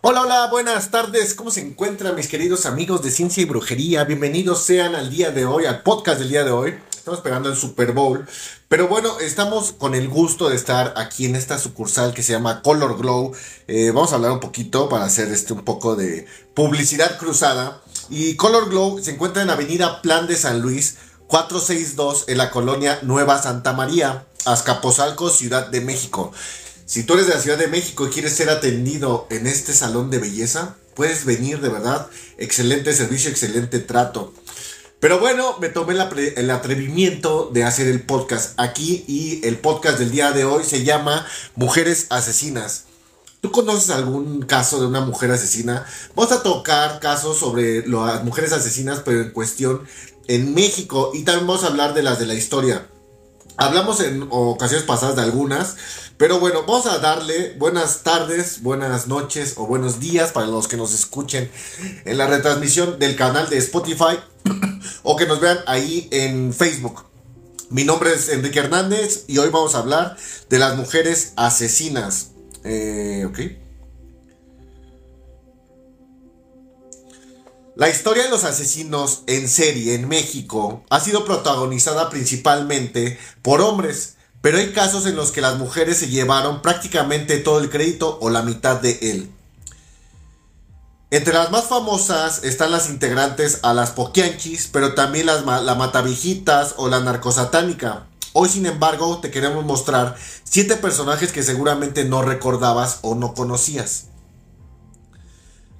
Hola, hola, buenas tardes. ¿Cómo se encuentran mis queridos amigos de Ciencia y Brujería? Bienvenidos sean al día de hoy, al podcast del día de hoy. Estamos esperando el Super Bowl. Pero bueno, estamos con el gusto de estar aquí en esta sucursal que se llama Color Glow. Eh, vamos a hablar un poquito para hacer este un poco de publicidad cruzada. Y Color Glow se encuentra en Avenida Plan de San Luis, 462, en la colonia Nueva Santa María, Azcapotzalco, Ciudad de México. Si tú eres de la Ciudad de México y quieres ser atendido en este salón de belleza, puedes venir de verdad. Excelente servicio, excelente trato. Pero bueno, me tomé el atrevimiento de hacer el podcast aquí y el podcast del día de hoy se llama Mujeres Asesinas. ¿Tú conoces algún caso de una mujer asesina? Vamos a tocar casos sobre las mujeres asesinas, pero en cuestión en México y también vamos a hablar de las de la historia. Hablamos en ocasiones pasadas de algunas, pero bueno, vamos a darle buenas tardes, buenas noches o buenos días para los que nos escuchen en la retransmisión del canal de Spotify o que nos vean ahí en Facebook. Mi nombre es Enrique Hernández y hoy vamos a hablar de las mujeres asesinas. Eh, ok. La historia de los asesinos en serie en México ha sido protagonizada principalmente por hombres pero hay casos en los que las mujeres se llevaron prácticamente todo el crédito o la mitad de él. Entre las más famosas están las integrantes a las Poquianchis, pero también las la Matavijitas o la Narcosatánica. Hoy, sin embargo, te queremos mostrar siete personajes que seguramente no recordabas o no conocías.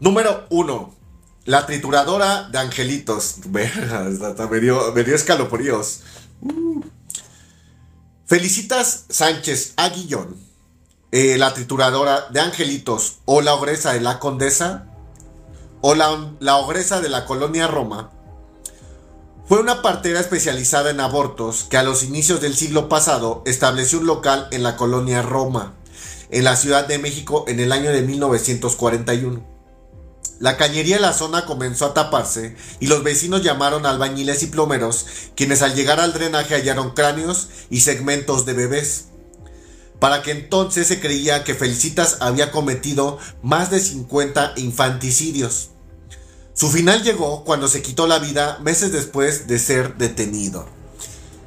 Número 1. La trituradora de angelitos. me dio, me escalofríos. Uh. Felicitas Sánchez Aguillón, eh, la trituradora de Angelitos o la ogresa de la Condesa o la, la ogresa de la colonia Roma, fue una partera especializada en abortos que a los inicios del siglo pasado estableció un local en la colonia Roma, en la Ciudad de México en el año de 1941. La cañería de la zona comenzó a taparse y los vecinos llamaron albañiles y plomeros, quienes al llegar al drenaje hallaron cráneos y segmentos de bebés. Para que entonces se creía que Felicitas había cometido más de 50 infanticidios. Su final llegó cuando se quitó la vida meses después de ser detenido.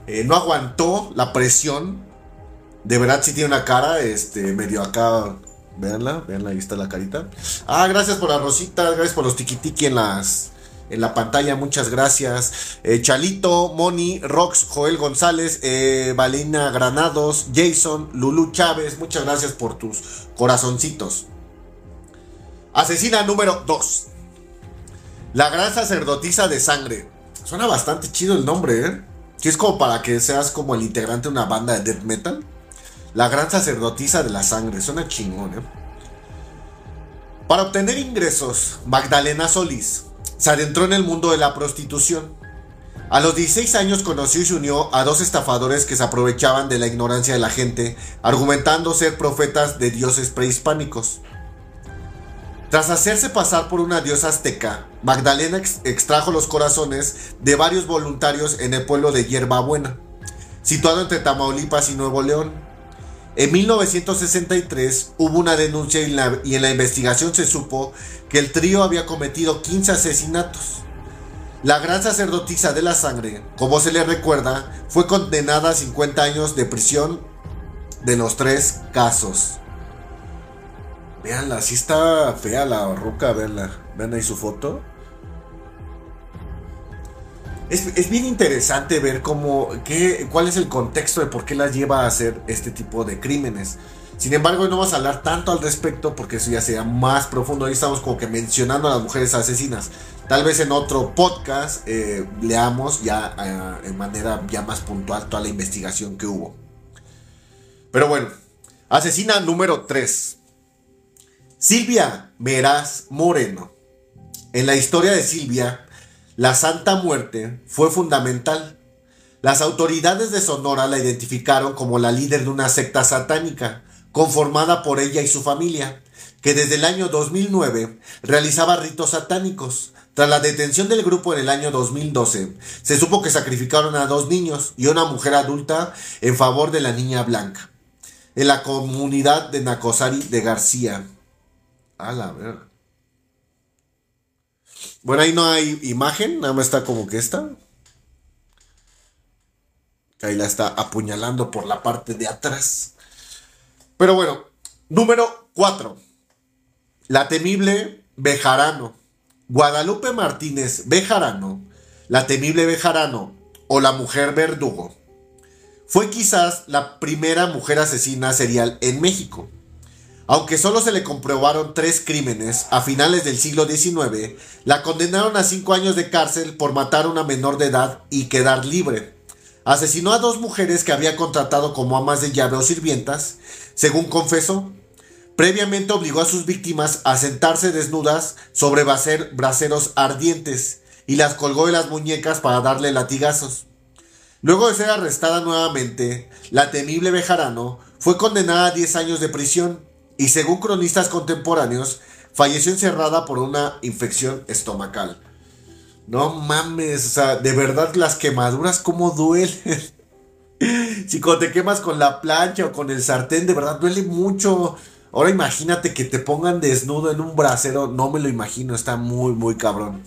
Eh, no aguantó la presión. De verdad sí tiene una cara, este, medio acá Veanla, veanla, ahí está la carita. Ah, gracias por las rositas, gracias por los tiki en las en la pantalla, muchas gracias. Eh, Chalito, Moni, Rox, Joel González, eh, Valina Granados, Jason, Lulu Chávez, muchas gracias por tus corazoncitos. Asesina número 2. La gran sacerdotisa de sangre. Suena bastante chido el nombre, ¿eh? Que es como para que seas como el integrante de una banda de death metal. La gran sacerdotisa de la sangre. Suena chingón, ¿eh? Para obtener ingresos, Magdalena Solís se adentró en el mundo de la prostitución. A los 16 años conoció y se unió a dos estafadores que se aprovechaban de la ignorancia de la gente, argumentando ser profetas de dioses prehispánicos. Tras hacerse pasar por una diosa azteca, Magdalena extrajo los corazones de varios voluntarios en el pueblo de Hierbabuena, situado entre Tamaulipas y Nuevo León. En 1963 hubo una denuncia y, en la investigación se supo que el trío había cometido 15 asesinatos. La gran sacerdotisa de la sangre, como se le recuerda, fue condenada a 50 años de prisión de los tres casos. Veanla, así está fea la roca, veanla. Vean ahí su foto es, bien interesante ver cómo, qué, cuál es el contexto de por qué las lleva a hacer este tipo de crímenes. Sin embargo, no vamos a hablar tanto al respecto porque eso ya sea más profundo. Ahí estamos como que mencionando a las mujeres asesinas. Tal vez en otro podcast eh, leamos ya eh, en manera ya más puntual toda la investigación que hubo. Pero bueno, asesina número 3. Silvia Meraz Moreno. En la historia de Silvia la Santa Muerte fue fundamental. Las autoridades de Sonora la identificaron como la líder de una secta satánica, conformada por ella y su familia, que desde el año 2009 realizaba ritos satánicos. Tras la detención del grupo en el año 2012, se supo que sacrificaron a dos niños y una mujer adulta en favor de la niña blanca, en la comunidad de Nacosari de García. A la ver. Bueno, ahí no hay imagen, nada más está como que esta. Ahí la está apuñalando por la parte de atrás. Pero bueno, número 4. La temible Bejarano. Guadalupe Martínez Bejarano, la temible Bejarano o la mujer verdugo, fue quizás la primera mujer asesina serial en México. Aunque solo se le comprobaron tres crímenes a finales del siglo XIX, la condenaron a cinco años de cárcel por matar a una menor de edad y quedar libre. Asesinó a dos mujeres que había contratado como amas de llave o sirvientas, según confesó. Previamente obligó a sus víctimas a sentarse desnudas sobre braseros ardientes y las colgó de las muñecas para darle latigazos. Luego de ser arrestada nuevamente, la temible Bejarano fue condenada a 10 años de prisión y según cronistas contemporáneos, falleció encerrada por una infección estomacal. No mames, o sea, de verdad las quemaduras como duelen. si cuando te quemas con la plancha o con el sartén, de verdad duele mucho. Ahora imagínate que te pongan desnudo en un brasero, no me lo imagino, está muy, muy cabrón.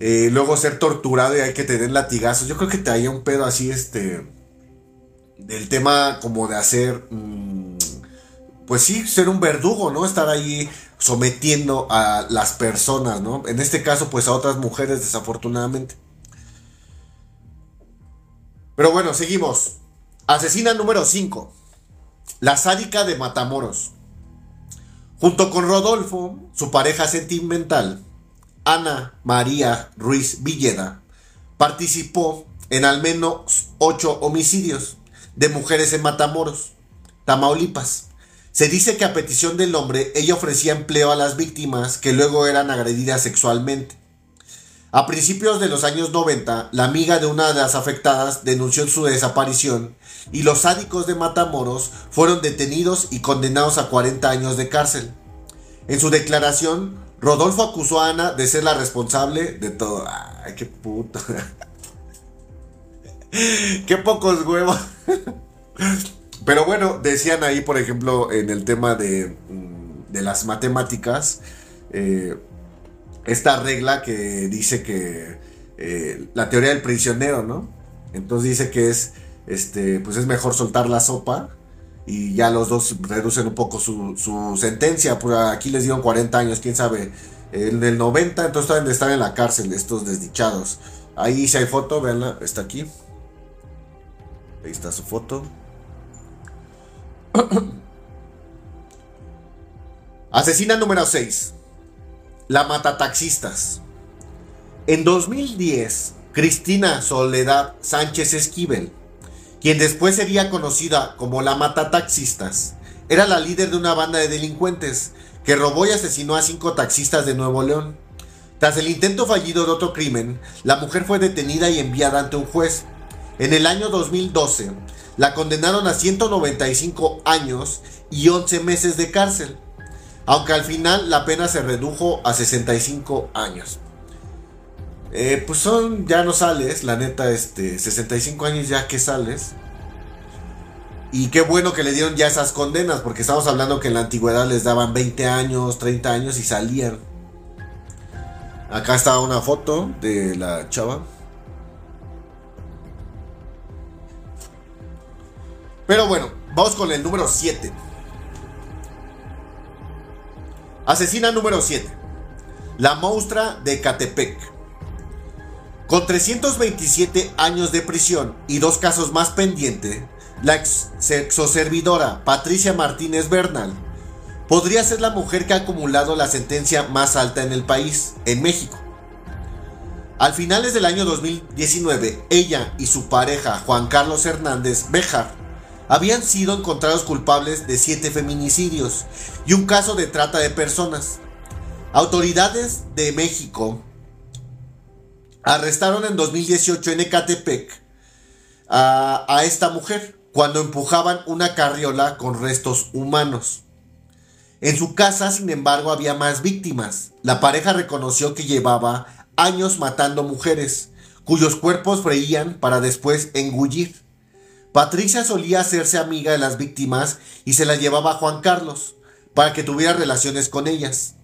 Eh, luego ser torturado y hay que tener latigazos. Yo creo que te haya un pedo así, este, del tema como de hacer, mm, pues sí, ser un verdugo, ¿no? Estar ahí sometiendo a las personas, ¿no? En este caso, pues a otras mujeres, desafortunadamente. Pero bueno, seguimos. Asesina número 5. La sádica de Matamoros. Junto con Rodolfo, su pareja sentimental, Ana María Ruiz Villeda, participó en al menos ocho homicidios de mujeres en Matamoros, Tamaulipas se dice que a petición del hombre ella ofrecía empleo a las víctimas que luego eran agredidas sexualmente. A principios de los años 90, la amiga de una de las afectadas denunció su desaparición y los sádicos de Matamoros fueron detenidos y condenados a 40 años de cárcel. En su declaración, Rodolfo acusó a Ana de ser la responsable de todo. ¡Ay, qué puto! ¡Qué pocos huevos! Pero bueno, decían ahí, por ejemplo, en el tema de, mm, las matemáticas, eh, esta regla que dice que eh, la teoría del prisionero, ¿no? Entonces dice que es, este, pues es mejor soltar la sopa y ya los dos reducen un poco su, su sentencia. Aquí les dieron 40 años, quién sabe. En el 90, entonces deben de estar en la cárcel estos desdichados. Ahí si hay foto, veanla, está aquí. Ahí está su foto. Asesina número 6. La mata taxistas. En 2010, Cristina Soledad Sánchez Esquivel, quien después sería conocida como la mata taxistas, era la líder de una banda de delincuentes que robó y asesinó a cinco taxistas de Nuevo León. Tras el intento fallido de otro crimen, la mujer fue detenida y enviada ante un juez. En el año 2012, la condenaron a 195 años y 11 meses de cárcel, aunque al final la pena se redujo a 65 años. Eh, pues son, ya no sales, la neta, este, 65 años ya que sales. Y qué bueno que le dieron ya esas condenas, porque estamos hablando que en la antigüedad les daban 20 años, 30 años y salían. Acá está una foto de la chava. Pero bueno, vamos con el número 7. Asesina número 7. La monstrua de Catepec. Con 327 años de prisión y dos casos más pendientes, la ex exoservidora Patricia Martínez Bernal podría ser la mujer que ha acumulado la sentencia más alta en el país, en México. Al finales del año 2019, ella y su pareja Juan Carlos Hernández Bejar habían sido encontrados culpables de siete feminicidios y un caso de trata de personas. Autoridades de México arrestaron en 2018 en Ecatepec a, esta mujer cuando empujaban una carriola con restos humanos. En su casa, sin embargo, había más víctimas. La pareja reconoció que llevaba años matando mujeres, cuyos cuerpos freían para después engullir. Patricia solía hacerse amiga de las víctimas y se la llevaba a Juan Carlos, para que tuviera relaciones con ellas.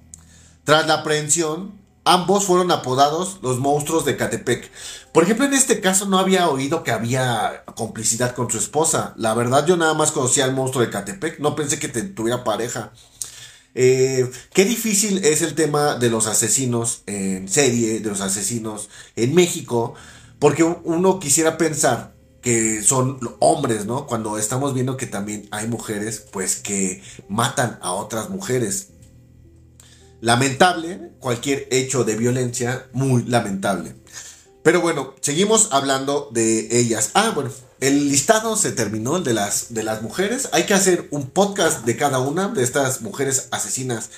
Tras la aprehensión, ambos fueron apodados los monstruos de Catepec. Por ejemplo, en este caso no había oído que había complicidad con su esposa. La verdad yo nada más conocía al monstruo de Catepec, no pensé que tuviera pareja. Eh, qué difícil es el tema de los asesinos en serie, de los asesinos en México, porque uno quisiera pensar que son hombres, ¿no? Cuando estamos viendo que también hay mujeres, pues que matan a otras mujeres. Lamentable, cualquier hecho de violencia, muy lamentable. Pero bueno, seguimos hablando de ellas. Ah, bueno, el listado se terminó, el de las, de las mujeres. Hay que hacer un podcast de cada una de estas mujeres asesinas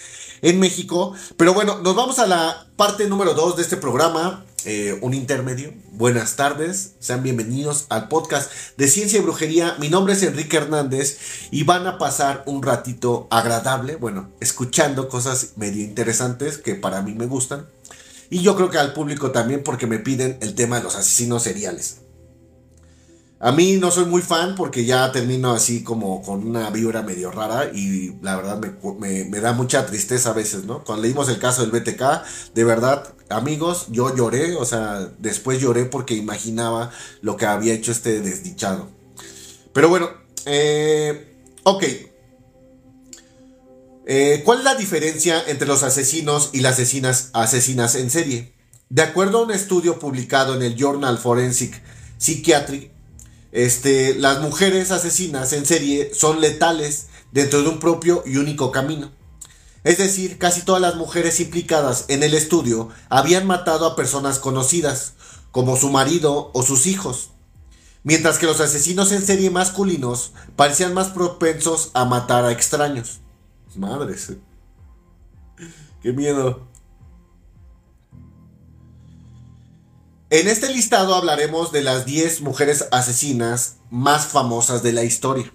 en México. Pero bueno, nos vamos a la parte número 2 de este programa, eh, un intermedio. Buenas tardes, sean bienvenidos al podcast de Ciencia y Brujería. Mi nombre es Enrique Hernández y van a pasar un ratito agradable, bueno, escuchando cosas medio interesantes que para mí me gustan. Y yo creo que al público también porque me piden el tema de los asesinos seriales. A mí no soy muy fan porque ya termino así como con una vibra medio rara y la verdad me, da mucha tristeza a veces, ¿no? Cuando leímos el caso del BTK, de verdad, amigos, yo lloré, o sea, después lloré porque imaginaba lo que había hecho este desdichado. Pero bueno, eh, ok. Eh, ¿Cuál es la diferencia entre los asesinos y las asesinas, asesinas en serie? De acuerdo a un estudio publicado en el Journal Forensic Psychiatry, este, las mujeres asesinas en serie son letales dentro de un propio y único camino. Es decir, casi todas las mujeres implicadas en el estudio habían matado a personas conocidas, como su marido o sus hijos, mientras que los asesinos en serie masculinos parecían más propensos a matar a extraños. Madres. Qué miedo. En este listado hablaremos de las 10 mujeres asesinas más famosas de la historia.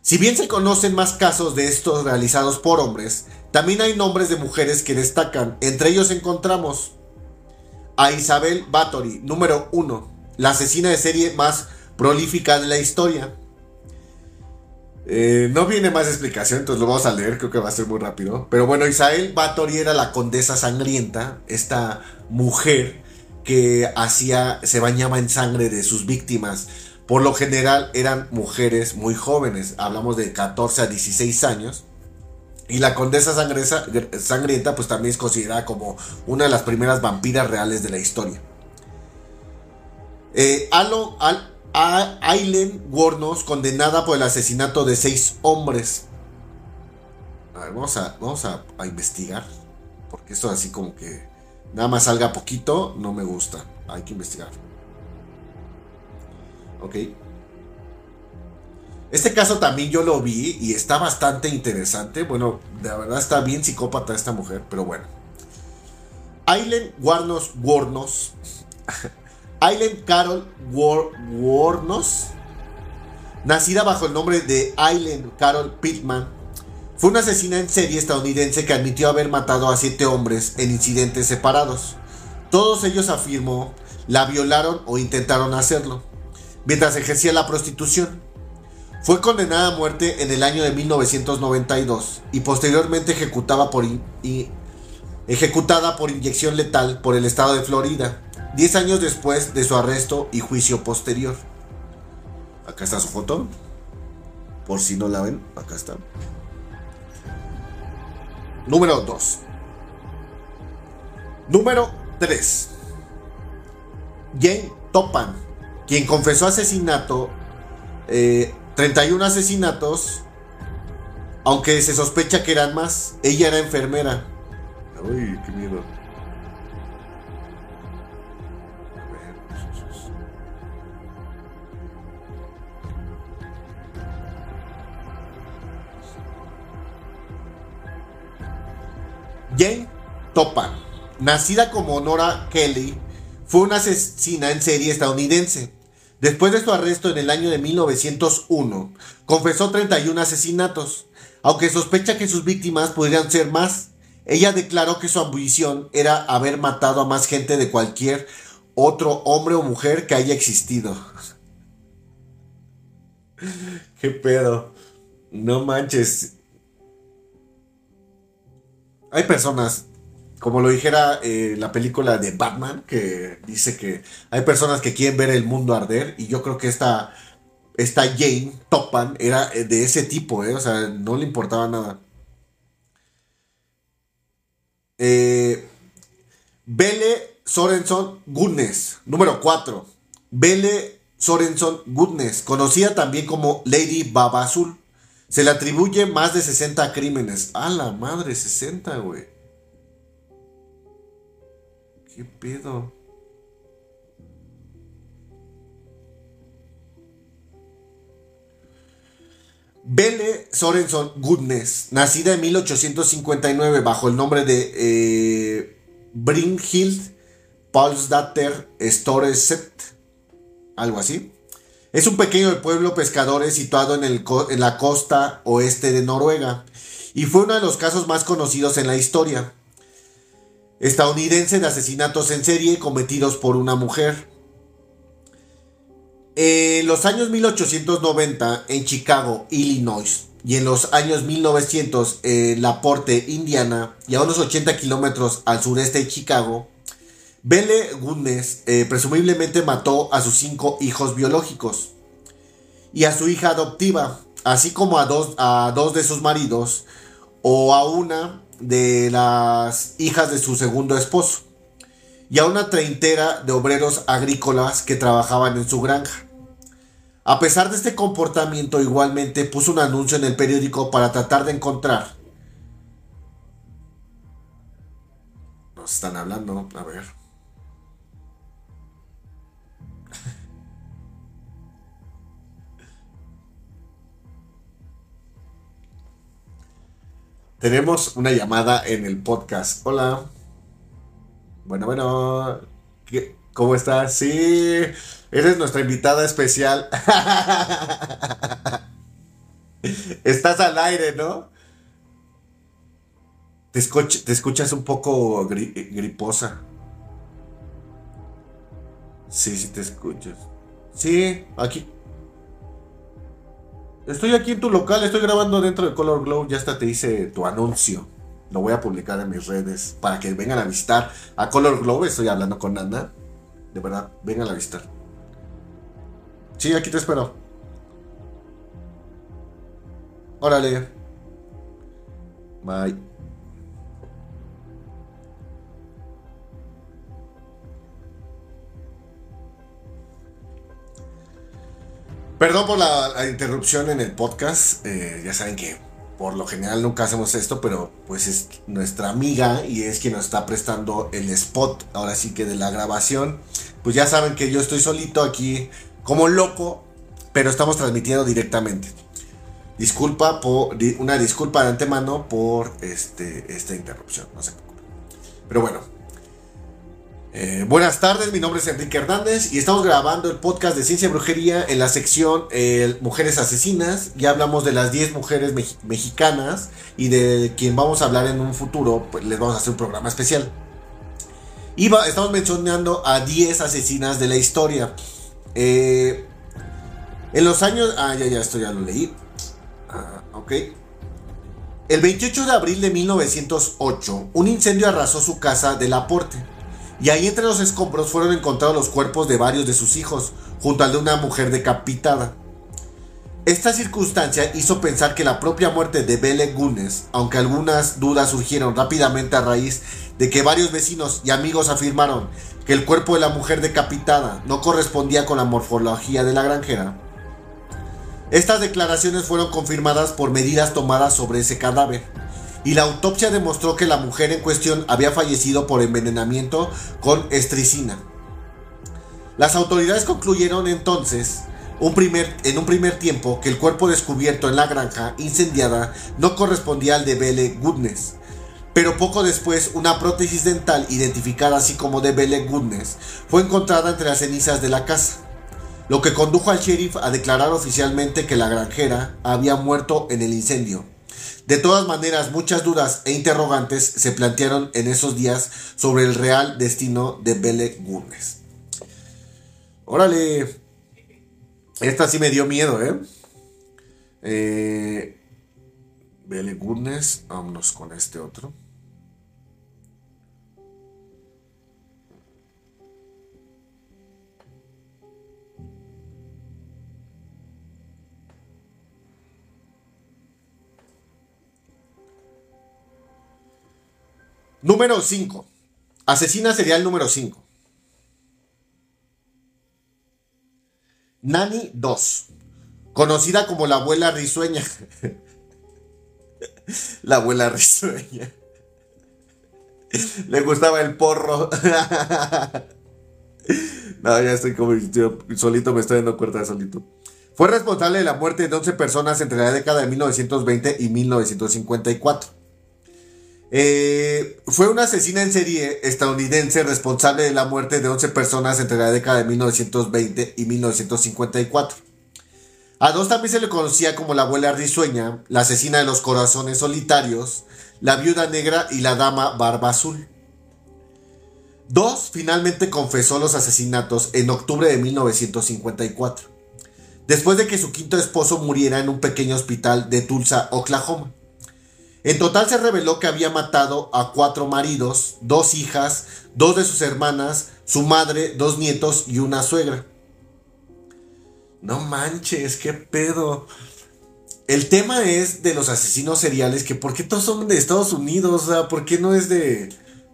Si bien se conocen más casos de estos realizados por hombres, también hay nombres de mujeres que destacan. Entre ellos encontramos a Isabel Bathory, número 1, la asesina de serie más prolífica de la historia. Eh, no viene más explicación, entonces lo vamos a leer, creo que va a ser muy rápido. Pero bueno, Isabel Bathory era la condesa sangrienta, esta mujer que hacía, se bañaba en sangre de sus víctimas. Por lo general eran mujeres muy jóvenes, hablamos de 14 a 16 años. Y la condesa sangrienta pues también es considerada como una de las primeras vampiras reales de la historia. Eh, Alo, Al, Aileen Wornos, condenada por el asesinato de seis hombres. A ver, vamos a, vamos a investigar. Porque esto así como que nada más salga poquito, no me gusta. Hay que investigar. Ok. Este caso también yo lo vi y está bastante interesante. Bueno, de verdad está bien psicópata esta mujer, pero bueno. Aileen Warnos Warnos. Aileen Carol Warnos. Nacida bajo el nombre de Aileen Carol Pittman fue una asesina en serie estadounidense que admitió haber matado a siete hombres en incidentes separados. Todos ellos afirmó la violaron o intentaron hacerlo, mientras ejercía la prostitución. Fue condenada a muerte en el año de 1992 y posteriormente ejecutada por, inyección letal por el estado de Florida, 10 años después de su arresto y juicio posterior. Acá está su foto. Por si no la ven, acá está. Número 2. Número 3. Jane Topan, quien confesó asesinato, 31 eh, asesinatos, aunque se sospecha que eran más. Ella era enfermera. Uy, qué miedo. Jane Topan, nacida como Nora Kelly, fue una asesina en serie estadounidense. Después de su arresto en el año de 1901, confesó 31 asesinatos, aunque sospecha que sus víctimas podrían ser más. Ella declaró que su ambición era haber matado a más gente de cualquier otro hombre o mujer que haya existido. ¿Qué pedo? No manches. Hay personas, como lo dijera eh, la película de Batman, que dice que hay personas que quieren ver el mundo arder, y yo creo que esta, esta Jane Topan era eh, de ese tipo, ¿eh? o sea, no le importaba nada. Eh, Belle Sorenson Goodness, número 4. Belle Sorenson Goodness, conocida también como Lady Baba Azul. Se le atribuye más de 60 crímenes. A la madre, 60, güey. ¿Qué pedo? Belle Sorenson Goodness, nacida en 1859 bajo el nombre de eh, Brynhild Paulsdatter Storeset, algo así. Es un pequeño pueblo pescadores situado en, el, en la costa oeste de Noruega y fue uno de los casos más conocidos en la historia estadounidense de asesinatos en serie cometidos por una mujer. En los años 1890 en Chicago, Illinois, y en los años 1900 en Laporte, Indiana, y a unos 80 kilómetros al sureste de Chicago, Belle Goodness eh, presumiblemente mató a sus cinco hijos biológicos y a su hija adoptiva, así como a dos, a dos de sus maridos o a una de las hijas de su segundo esposo y a una treintera de obreros agrícolas que trabajaban en su granja. A pesar de este comportamiento, igualmente puso un anuncio en el periódico para tratar de encontrar. Nos están hablando, a ver. Tenemos una llamada en el podcast. Hola. Bueno, bueno. ¿Cómo estás? Sí. Eres nuestra invitada especial. Estás al aire, ¿no? Te, escuchas un poco griposa. Sí, sí te escuchas. Sí, aquí. Estoy aquí en tu local, estoy grabando dentro de Color Glow, ya hasta te hice tu anuncio. Lo voy a publicar en mis redes para que vengan a visitar a Color Glow. Estoy hablando con Ana. De verdad, vengan a visitar. Sí, aquí te espero. Órale. Bye. Perdón por la, interrupción en el podcast. Eh, ya saben que por lo general nunca hacemos esto, pero pues es nuestra amiga y es quien nos está prestando el spot, ahora sí que de la grabación. Pues ya saben que yo estoy solito aquí como loco, pero estamos transmitiendo directamente. Disculpa por una disculpa de antemano por este, esta interrupción, no se preocupen. Pero bueno. Eh, buenas tardes, mi nombre es Enrique Hernández y estamos grabando el podcast de Ciencia y Brujería en la sección eh, Mujeres Asesinas. Ya hablamos de las 10 mujeres mexicanas y de quien vamos a hablar en un futuro, pues les vamos a hacer un programa especial. Estamos mencionando a 10 asesinas de la historia. Eh, en los años. Ah, ya, ya, esto ya lo leí. Ah, ok. El 28 de abril de 1908, un incendio arrasó su casa de Laporte. Y ahí entre los escombros fueron encontrados los cuerpos de varios de sus hijos, junto al de una mujer decapitada. Esta circunstancia hizo pensar que la propia muerte de Belle Gunes, aunque algunas dudas surgieron rápidamente a raíz de que varios vecinos y amigos afirmaron que el cuerpo de la mujer decapitada no correspondía con la morfología de la granjera. Estas declaraciones fueron confirmadas por medidas tomadas sobre ese cadáver, y la autopsia demostró que la mujer en cuestión había fallecido por envenenamiento con estricina. Las autoridades concluyeron entonces en un primer tiempo que el cuerpo descubierto en la granja incendiada no correspondía al de Belle Goodness, pero poco después una prótesis dental identificada así como de Belle Goodness fue encontrada entre las cenizas de la casa, lo que condujo al sheriff a declarar oficialmente que la granjera había muerto en el incendio. De todas maneras, muchas dudas e interrogantes se plantearon en esos días sobre el real destino de Belle Goodness. Órale, esta sí me dio miedo, ¿eh? eh Belle Goodness, vámonos con este otro. Número 5. Asesina serial número 5. Nani 2. Conocida como la abuela risueña. la abuela risueña. Le gustaba el porro. no, ya estoy como solito, me estoy dando cuenta de solito. Fue responsable de la muerte de 11 personas entre la década de 1920 y 1954. Eh, fue una asesina en serie estadounidense responsable de la muerte de 11 personas entre la década de 1920 y 1954. A dos también se le conocía como la abuela risueña, la asesina de los corazones solitarios, la viuda negra y la dama barba azul. Dos finalmente confesó los asesinatos en octubre de 1954, después de que su quinto esposo muriera en un pequeño hospital de Tulsa, Oklahoma. En total se reveló que había matado a cuatro maridos, dos hijas, dos de sus hermanas, su madre, dos nietos y una suegra. No manches, qué pedo. El tema es de los asesinos seriales, que por qué todos son de Estados Unidos, o sea, por qué no es de...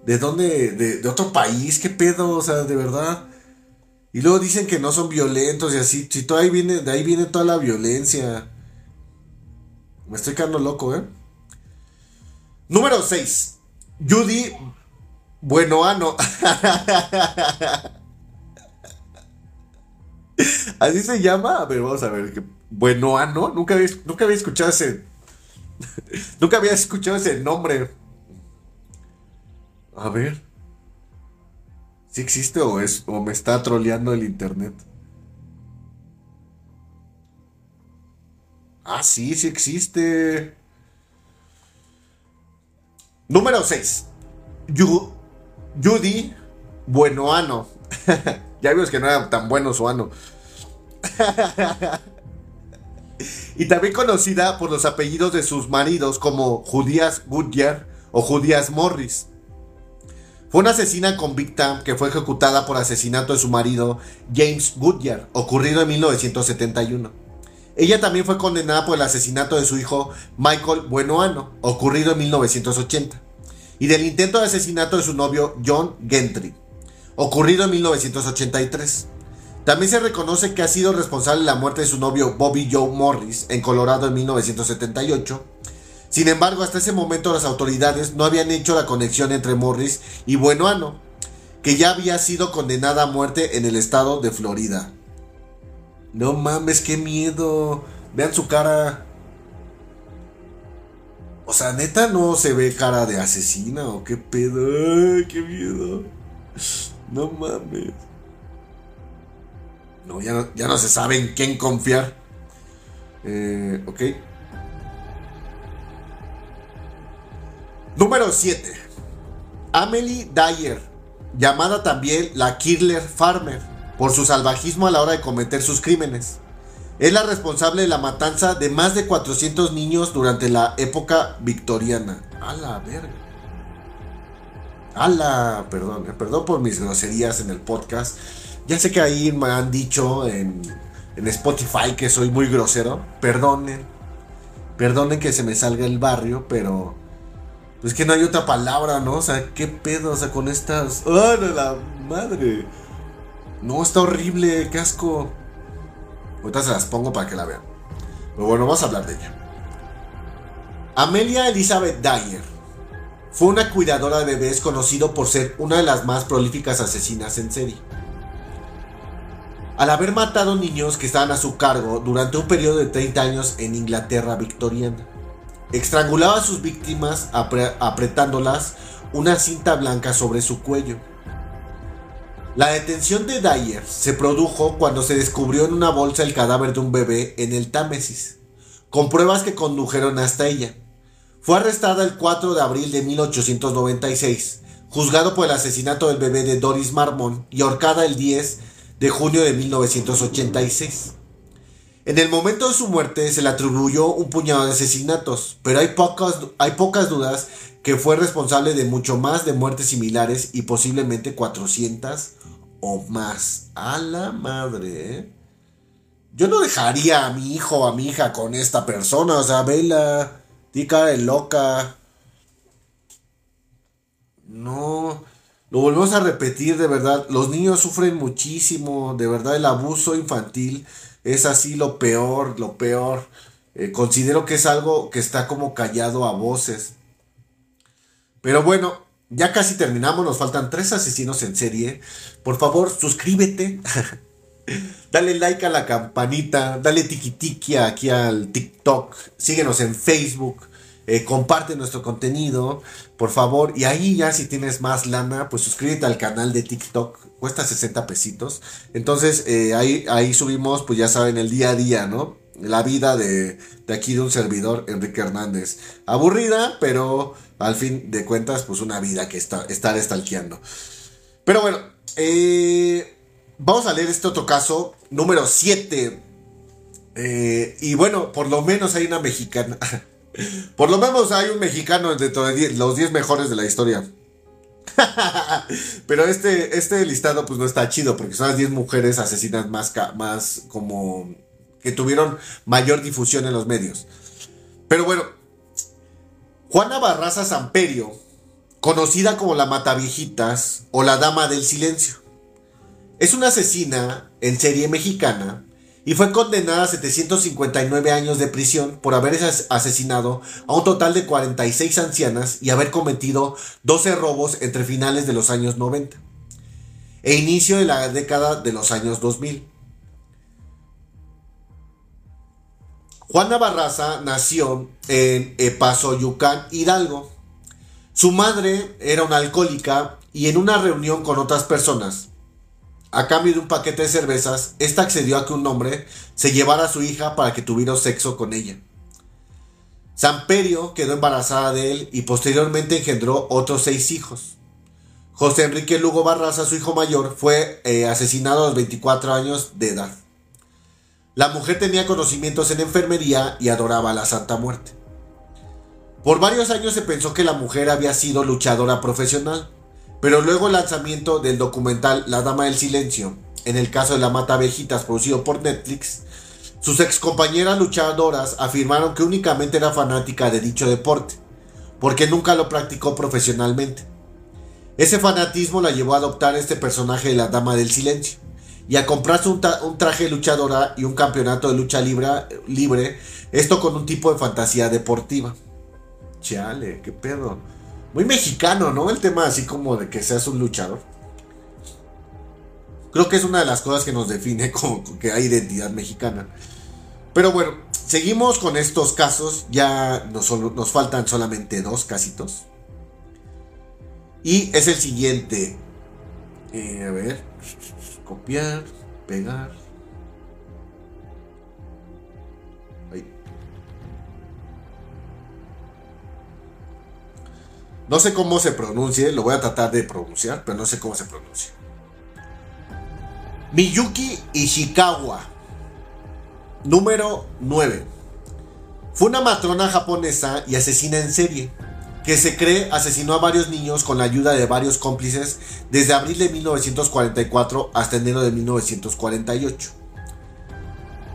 ¿De dónde? De, otro país, qué pedo, o sea, de verdad. Y luego dicen que no son violentos y así. Si todo ahí viene, de ahí viene toda la violencia. Me estoy quedando loco, ¿eh? Número 6. Judy Buenoano. Así se llama. A ver, vamos a ver. Buenoano. Nunca había, nunca había escuchado ese. nunca había escuchado ese nombre. A ver. Si existe o, es, o me está troleando el internet. Ah, sí, sí existe. Número 6. Judy Buenoano. ya vimos que no era tan bueno su ano. y también conocida por los apellidos de sus maridos como Judías Goodyear o Judías Morris. Fue una asesina convicta que fue ejecutada por asesinato de su marido James Goodyear, ocurrido en 1971. Ella también fue condenada por el asesinato de su hijo Michael Buenoano, ocurrido en 1980, y del intento de asesinato de su novio John Gentry, ocurrido en 1983. También se reconoce que ha sido responsable de la muerte de su novio Bobby Joe Morris en Colorado en 1978. Sin embargo, hasta ese momento las autoridades no habían hecho la conexión entre Morris y Buenoano, que ya había sido condenada a muerte en el estado de Florida. No mames, qué miedo. Vean su cara. O sea, neta no se ve cara de asesina o qué pedo. Ay, qué miedo. No mames. No, ya no, ya no se sabe en quién confiar. Eh, ok. Número 7. Amelie Dyer, llamada también la Killer Farmer por su salvajismo a la hora de cometer sus crímenes. Es la responsable de la matanza de más de 400 niños durante la época victoriana. A la verga. A la, perdón, perdón por mis groserías en el podcast. Ya sé que ahí me han dicho en, en Spotify que soy muy grosero. Perdonen. Perdonen que se me salga el barrio, pero... Pues que no hay otra palabra, ¿no? O sea, ¿qué pedo? O sea, con estas... ¡Oh, la madre! No, está horrible, qué asco. Ahorita se las pongo para que la vean. Pero bueno, vamos a hablar de ella. Amelia Elizabeth Dyer fue una cuidadora de bebés conocido por ser una de las más prolíficas asesinas en serie. Al haber matado niños que estaban a su cargo durante un periodo de 30 años en Inglaterra victoriana, estrangulaba a sus víctimas apretándolas una cinta blanca sobre su cuello la detención de Dyer se produjo cuando se descubrió en una bolsa el cadáver de un bebé en el Támesis, con pruebas que condujeron hasta ella. Fue arrestada el 4 de abril de 1896, juzgado por el asesinato del bebé de Doris Marmon y ahorcada el 10 de junio de 1986. En el momento de su muerte se le atribuyó un puñado de asesinatos, pero hay pocas, hay pocas dudas que fue responsable de mucho más de muertes similares y posiblemente 400 o más. A la madre, ¿eh? Yo no dejaría a mi hijo o a mi hija con esta persona. O sea, vela, tica de loca. No, lo volvemos a repetir, de verdad. Los niños sufren muchísimo, de verdad, el abuso infantil es así lo peor, lo peor. Eh, considero que es algo que está como callado a voces. Pero bueno, ya casi terminamos, nos faltan tres asesinos en serie. Por favor, suscríbete. dale like a la campanita, dale tiki aquí al TikTok, síguenos en Facebook. Eh, comparte nuestro contenido, por favor. Y ahí ya si tienes más lana, pues suscríbete al canal de TikTok. Cuesta 60 pesitos. Entonces eh, ahí, ahí subimos, pues ya saben, el día a día, ¿no? La vida de, de aquí de un servidor, Enrique Hernández. Aburrida, pero al fin de cuentas, pues una vida que está, estar estalqueando. Pero bueno, eh, vamos a leer este otro caso, número 7. y bueno, por lo menos hay una mexicana. Por lo menos hay un mexicano dentro de los 10 mejores de la historia. Pero este, este listado pues no está chido porque son las 10 mujeres asesinas más, más como que tuvieron mayor difusión en los medios. Pero bueno, Juana Barraza Samperio, conocida como la Mataviejitas o la Dama del Silencio, es una asesina en serie mexicana y fue condenada a 759 años de prisión por haber asesinado a un total de 46 ancianas y haber cometido 12 robos entre finales de los años 90 e inicio de la década de los años 2000. Juana Barraza nació en Epazoyucán, Hidalgo. Su madre era una alcohólica y en una reunión con otras personas a cambio de un paquete de cervezas, esta accedió a que un hombre se llevara a su hija para que tuviera sexo con ella. Samperio quedó embarazada de él y posteriormente engendró otros seis hijos. José Enrique Lugo Barraza, su hijo mayor, fue eh, asesinado a los 24 años de edad. La mujer tenía conocimientos en enfermería y adoraba a la Santa Muerte. Por varios años se pensó que la mujer había sido luchadora profesional, pero luego el lanzamiento del documental La Dama del Silencio, en el caso de la Mata Abejitas producido por Netflix, sus ex compañeras luchadoras afirmaron que únicamente era fanática de dicho deporte, porque nunca lo practicó profesionalmente. Ese fanatismo la llevó a adoptar este personaje de la Dama del Silencio y a comprarse un, traje luchadora y un campeonato de lucha libre, libre, esto con un tipo de fantasía deportiva. Chale, qué pedo. Muy mexicano, ¿no? El tema así como de que seas un luchador. Creo que es una de las cosas que nos define como que hay identidad mexicana. Pero bueno, seguimos con estos casos. Ya nos, nos faltan solamente dos casitos. Y es el siguiente. Eh, a ver. Copiar, pegar. No sé cómo se pronuncie, lo voy a tratar de pronunciar, pero no sé cómo se pronuncia. Miyuki Ishikawa, número 9. Fue una matrona japonesa y asesina en serie, que se cree asesinó a varios niños con la ayuda de varios cómplices desde abril de 1944 hasta enero de 1948.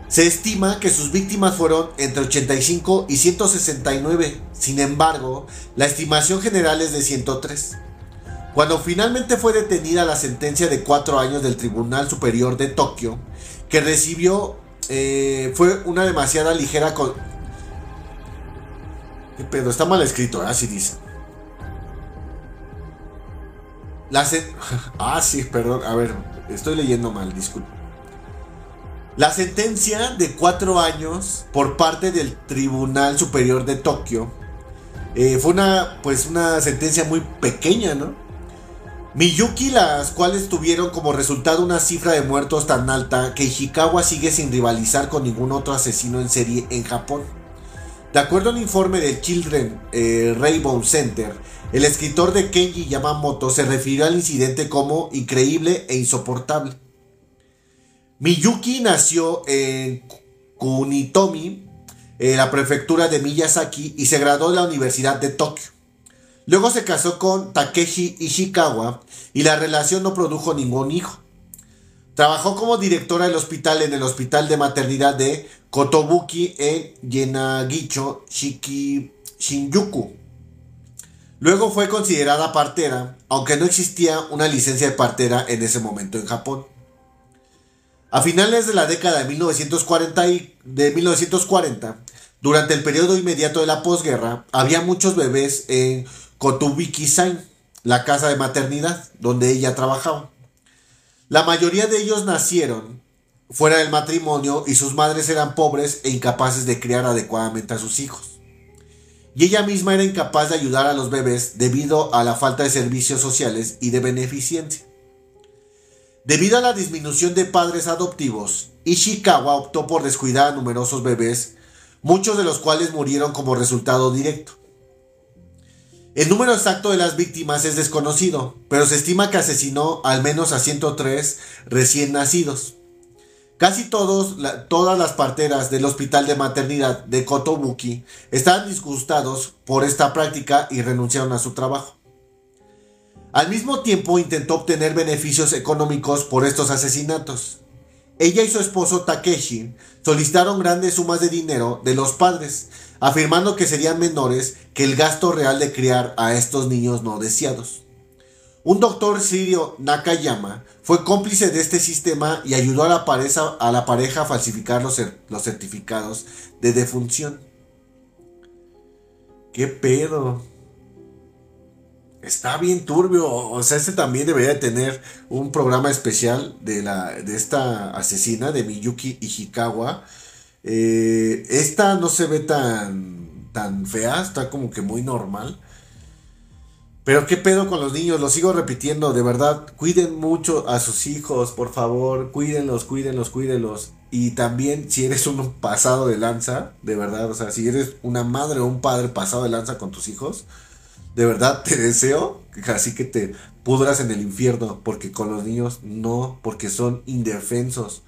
Se estima que sus víctimas fueron entre 85 y 169, sin embargo, la estimación general es de 103. Cuando finalmente fue detenida la sentencia de cuatro años del Tribunal Superior de Tokio, que recibió, eh, fue una demasiada ligera... ¿Qué pedo? Está mal escrito, así dice. La ah, sí, perdón, a ver, estoy leyendo mal, disculpe. La sentencia de cuatro años por parte del Tribunal Superior de Tokio eh, fue una, pues una sentencia muy pequeña, ¿no? Miyuki, las cuales tuvieron como resultado una cifra de muertos tan alta que Ishikawa sigue sin rivalizar con ningún otro asesino en serie en Japón. De acuerdo al informe del Children eh, Rainbow Center, el escritor de Kenji Yamamoto se refirió al incidente como increíble e insoportable. Miyuki nació en Kunitomi, en la prefectura de Miyazaki, y se graduó de la Universidad de Tokio. Luego se casó con Takeshi Ishikawa y la relación no produjo ningún hijo. Trabajó como directora del hospital en el Hospital de Maternidad de Kotobuki en Yenagicho, Shiki, Shinjuku. Luego fue considerada partera, aunque no existía una licencia de partera en ese momento en Japón. A finales de la década de 1940, de 1940 durante el periodo inmediato de la posguerra, había muchos bebés en Kotubiki-san, la casa de maternidad, donde ella trabajaba. La mayoría de ellos nacieron fuera del matrimonio y sus madres eran pobres e incapaces de criar adecuadamente a sus hijos y ella misma era incapaz de ayudar a los bebés debido a la falta de servicios sociales y de beneficencia. Debido a la disminución de padres adoptivos, Ishikawa optó por descuidar a numerosos bebés, muchos de los cuales murieron como resultado directo. El número exacto de las víctimas es desconocido, pero se estima que asesinó al menos a 103 recién nacidos. Casi todas las parteras del hospital de maternidad de Kotobuki estaban disgustados por esta práctica y renunciaron a su trabajo. Al mismo tiempo intentó obtener beneficios económicos por estos asesinatos. Ella y su esposo Takeshi solicitaron grandes sumas de dinero de los padres, afirmando que serían menores que el gasto real de criar a estos niños no deseados. Un doctor sirio Nakayama fue cómplice de este sistema y ayudó a la pareja a, la pareja a falsificar los, los certificados de defunción. ¿Qué pedo? Está bien turbio. O sea, este también debería tener un programa especial de, la, de esta asesina de Miyuki Ishikawa. Eh, esta no se ve tan, tan fea, está como que muy normal. Pero qué pedo con los niños, lo sigo repitiendo, de verdad, cuiden mucho a sus hijos, por favor, cuídenlos, cuídenlos, cuídenlos. Y también si eres un pasado de lanza, de verdad, o sea, si eres una madre o un padre pasado de lanza con tus hijos, de verdad te deseo así que te pudras en el infierno, porque con los niños no, porque son indefensos.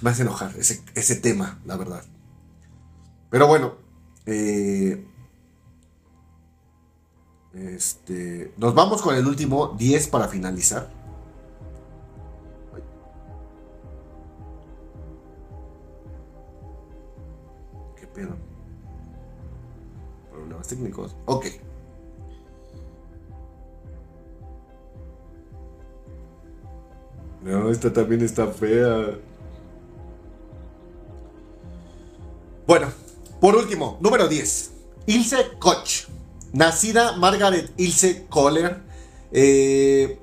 Me hace enojar ese, ese tema, la verdad. Pero bueno, eh, este, nos vamos con el último 10 para finalizar. ¿Qué pedo? Problemas técnicos. Ok. No, esta también está fea. Bueno, por último, número 10. Ilse Koch. Nacida Margaret Ilse Kohler, eh,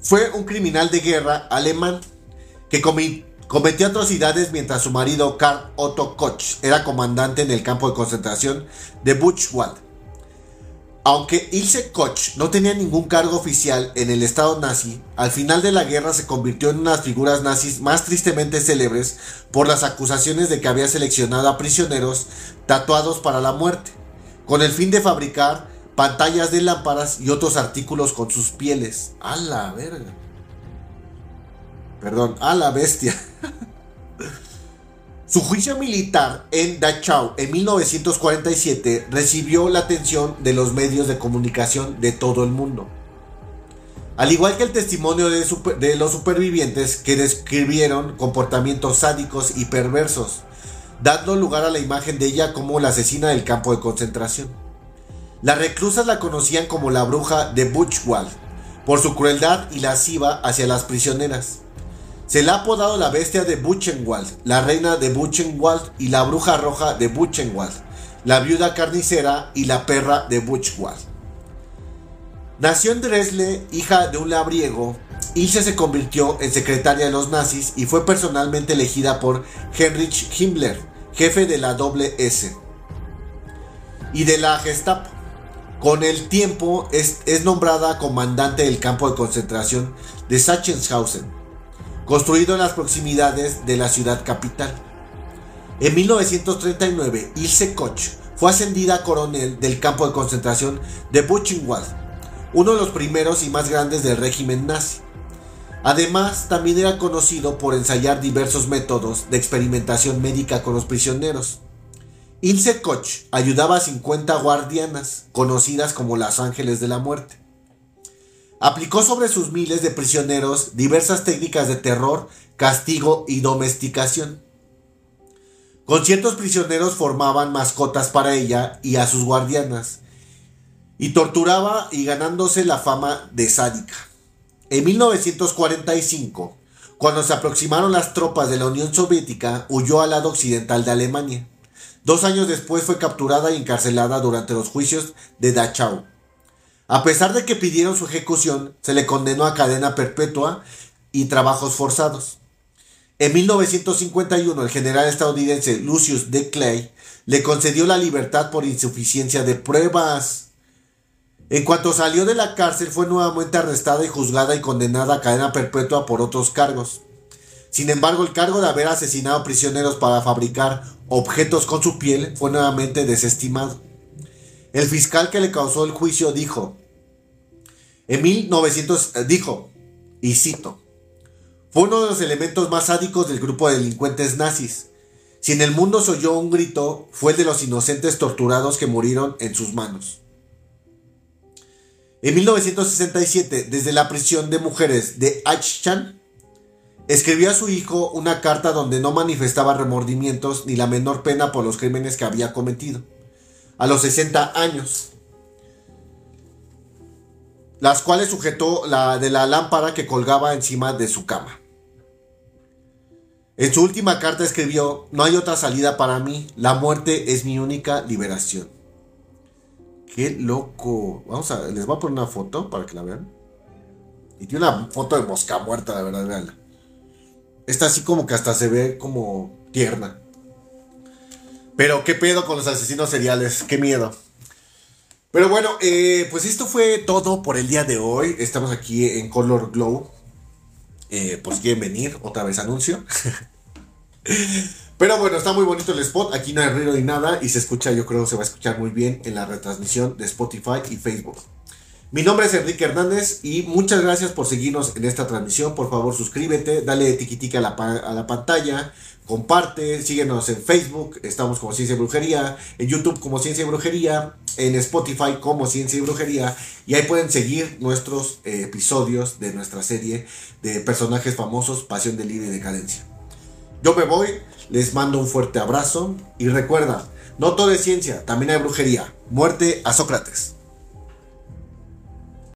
fue un criminal de guerra alemán que cometió atrocidades mientras su marido Karl Otto Koch era comandante en el campo de concentración de Buchenwald. Aunque Ilse Koch no tenía ningún cargo oficial en el Estado nazi, al final de la guerra se convirtió en una de las figuras nazis más tristemente célebres por las acusaciones de que había seleccionado a prisioneros tatuados para la muerte con el fin de fabricar pantallas de lámparas y otros artículos con sus pieles. A la verga. Perdón, a la bestia. Su juicio militar en Dachau en 1947 recibió la atención de los medios de comunicación de todo el mundo. Al igual que el testimonio de, de los supervivientes que describieron comportamientos sádicos y perversos dando lugar a la imagen de ella como la asesina del campo de concentración. Las reclusas la conocían como la bruja de Buchwald, por su crueldad y lasciva hacia las prisioneras. Se le ha apodado la bestia de Buchenwald, la reina de Buchenwald y la bruja roja de Buchenwald, la viuda carnicera y la perra de Buchenwald. Nació en Dresle, hija de un labriego, Ilse se convirtió en secretaria de los nazis y fue personalmente elegida por Heinrich Himmler, jefe de la S y de la Gestapo. Con el tiempo es, es nombrada comandante del campo de concentración de Sachsenhausen, construido en las proximidades de la ciudad capital. En 1939, Ilse Koch fue ascendida a coronel del campo de concentración de Buchenwald, uno de los primeros y más grandes del régimen nazi. Además, también era conocido por ensayar diversos métodos de experimentación médica con los prisioneros. Ilse Koch ayudaba a 50 guardianas, conocidas como las ángeles de la muerte. Aplicó sobre sus miles de prisioneros diversas técnicas de terror, castigo y domesticación. Con ciertos prisioneros formaban mascotas para ella y a sus guardianas. y torturaba y ganándose la fama de sádica. En 1945, cuando se aproximaron las tropas de la Unión Soviética, huyó al lado occidental de Alemania. Dos años después fue capturada y encarcelada durante los juicios de Dachau. A pesar de que pidieron su ejecución, se le condenó a cadena perpetua y trabajos forzados. En 1951, el general estadounidense Lucius de Clay le concedió la libertad por insuficiencia de pruebas. En cuanto salió de la cárcel, fue nuevamente arrestada y juzgada y condenada a cadena perpetua por otros cargos. Sin embargo, el cargo de haber asesinado prisioneros para fabricar objetos con su piel fue nuevamente desestimado. El fiscal que le causó el juicio dijo, en 1900 eh, dijo, y cito, fue uno de los elementos más sádicos del grupo de delincuentes nazis. Si en el mundo se oyó un grito, fue el de los inocentes torturados que murieron en sus manos. En 1967, desde la prisión de mujeres de Aichan, escribió a su hijo una carta donde no manifestaba remordimientos ni la menor pena por los crímenes que había cometido. A los 60 años, las cuales sujetó la de la lámpara que colgaba encima de su cama. En su última carta escribió, no hay otra salida para mí, la muerte es mi única liberación. Qué loco. Vamos a, les voy a poner una foto para que la vean. Y tiene una foto de mosca muerta, la verdad, veanla. Esta así como que hasta se ve como tierna. Pero qué pedo con los asesinos seriales, qué miedo. Pero bueno, eh, pues esto fue todo por el día de hoy. Estamos aquí en Color Glow eh, pues quieren venir, otra vez anuncio. Pero bueno, está muy bonito el spot. Aquí no hay ruido ni nada. Y se escucha, yo creo, se va a escuchar muy bien en la retransmisión de Spotify y Facebook. Mi nombre es Enrique Hernández y muchas gracias por seguirnos en esta transmisión. Por favor, suscríbete, dale tiquitica a la, a la pantalla, comparte, síguenos en Facebook, estamos como Ciencia y Brujería, en YouTube como Ciencia y Brujería, en Spotify como Ciencia y Brujería, y ahí pueden seguir nuestros eh, episodios de nuestra serie de personajes famosos, Pasión, Delirio y Decadencia. Yo me voy, les mando un fuerte abrazo y recuerda, no todo es ciencia, también hay brujería. Muerte a Sócrates.